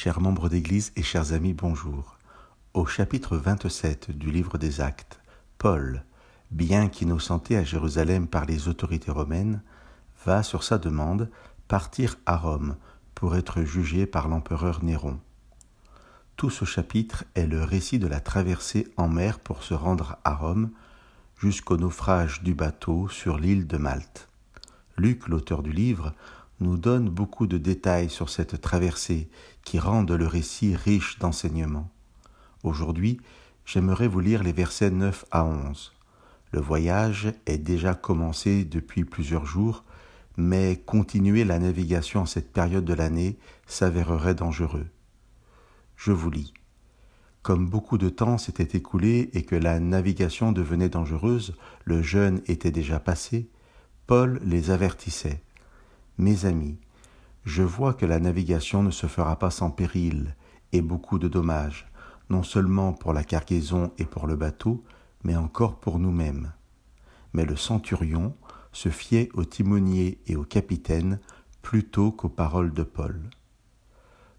Chers membres d'Église et chers amis, bonjour. Au chapitre 27 du livre des Actes, Paul, bien qu'innocenté à Jérusalem par les autorités romaines, va, sur sa demande, partir à Rome pour être jugé par l'empereur Néron. Tout ce chapitre est le récit de la traversée en mer pour se rendre à Rome jusqu'au naufrage du bateau sur l'île de Malte. Luc, l'auteur du livre, nous donne beaucoup de détails sur cette traversée qui rendent le récit riche d'enseignements. Aujourd'hui, j'aimerais vous lire les versets 9 à 11. Le voyage est déjà commencé depuis plusieurs jours, mais continuer la navigation en cette période de l'année s'avérerait dangereux. Je vous lis. Comme beaucoup de temps s'était écoulé et que la navigation devenait dangereuse, le jeûne était déjà passé, Paul les avertissait. Mes amis, je vois que la navigation ne se fera pas sans péril et beaucoup de dommages, non seulement pour la cargaison et pour le bateau, mais encore pour nous-mêmes. Mais le centurion se fiait au timonier et au capitaine plutôt qu'aux paroles de Paul.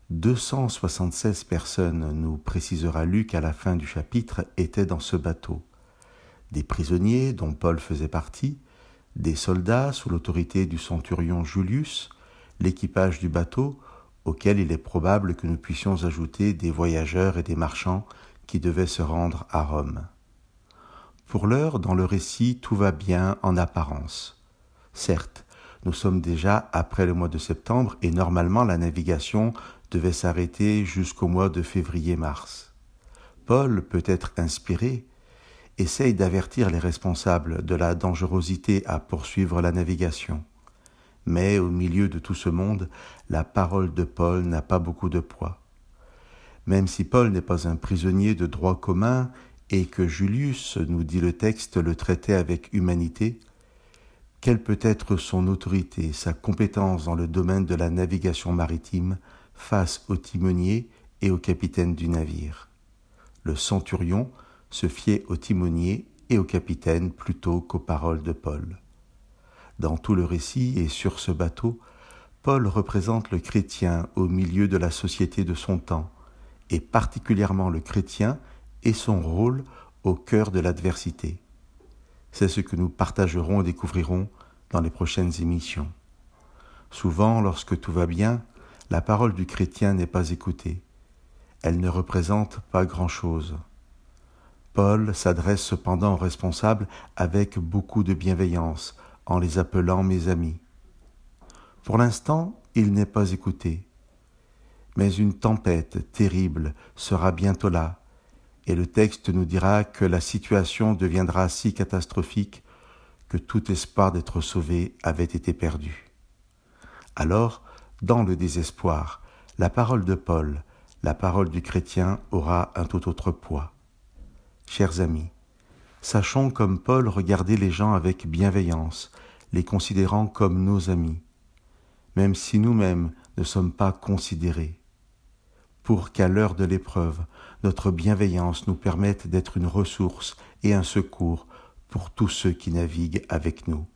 276 personnes, nous précisera Luc à la fin du chapitre, étaient dans ce bateau. Des prisonniers dont Paul faisait partie, des soldats sous l'autorité du centurion Julius, l'équipage du bateau, auquel il est probable que nous puissions ajouter des voyageurs et des marchands qui devaient se rendre à Rome. Pour l'heure, dans le récit, tout va bien en apparence. Certes, nous sommes déjà après le mois de septembre et normalement la navigation devait s'arrêter jusqu'au mois de février-mars. Paul peut être inspiré essaye d'avertir les responsables de la dangerosité à poursuivre la navigation. Mais au milieu de tout ce monde, la parole de Paul n'a pas beaucoup de poids. Même si Paul n'est pas un prisonnier de droit commun et que Julius, nous dit le texte, le traitait avec humanité, quelle peut être son autorité, sa compétence dans le domaine de la navigation maritime face au timonier et au capitaine du navire? Le centurion, se fiait au timonier et au capitaine plutôt qu'aux paroles de Paul. Dans tout le récit et sur ce bateau, Paul représente le chrétien au milieu de la société de son temps, et particulièrement le chrétien et son rôle au cœur de l'adversité. C'est ce que nous partagerons et découvrirons dans les prochaines émissions. Souvent, lorsque tout va bien, la parole du chrétien n'est pas écoutée. Elle ne représente pas grand-chose. Paul s'adresse cependant aux responsables avec beaucoup de bienveillance, en les appelant mes amis. Pour l'instant, il n'est pas écouté. Mais une tempête terrible sera bientôt là, et le texte nous dira que la situation deviendra si catastrophique que tout espoir d'être sauvé avait été perdu. Alors, dans le désespoir, la parole de Paul, la parole du chrétien aura un tout autre poids. Chers amis, sachons comme Paul regarder les gens avec bienveillance, les considérant comme nos amis, même si nous-mêmes ne sommes pas considérés, pour qu'à l'heure de l'épreuve, notre bienveillance nous permette d'être une ressource et un secours pour tous ceux qui naviguent avec nous.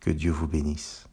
Que Dieu vous bénisse.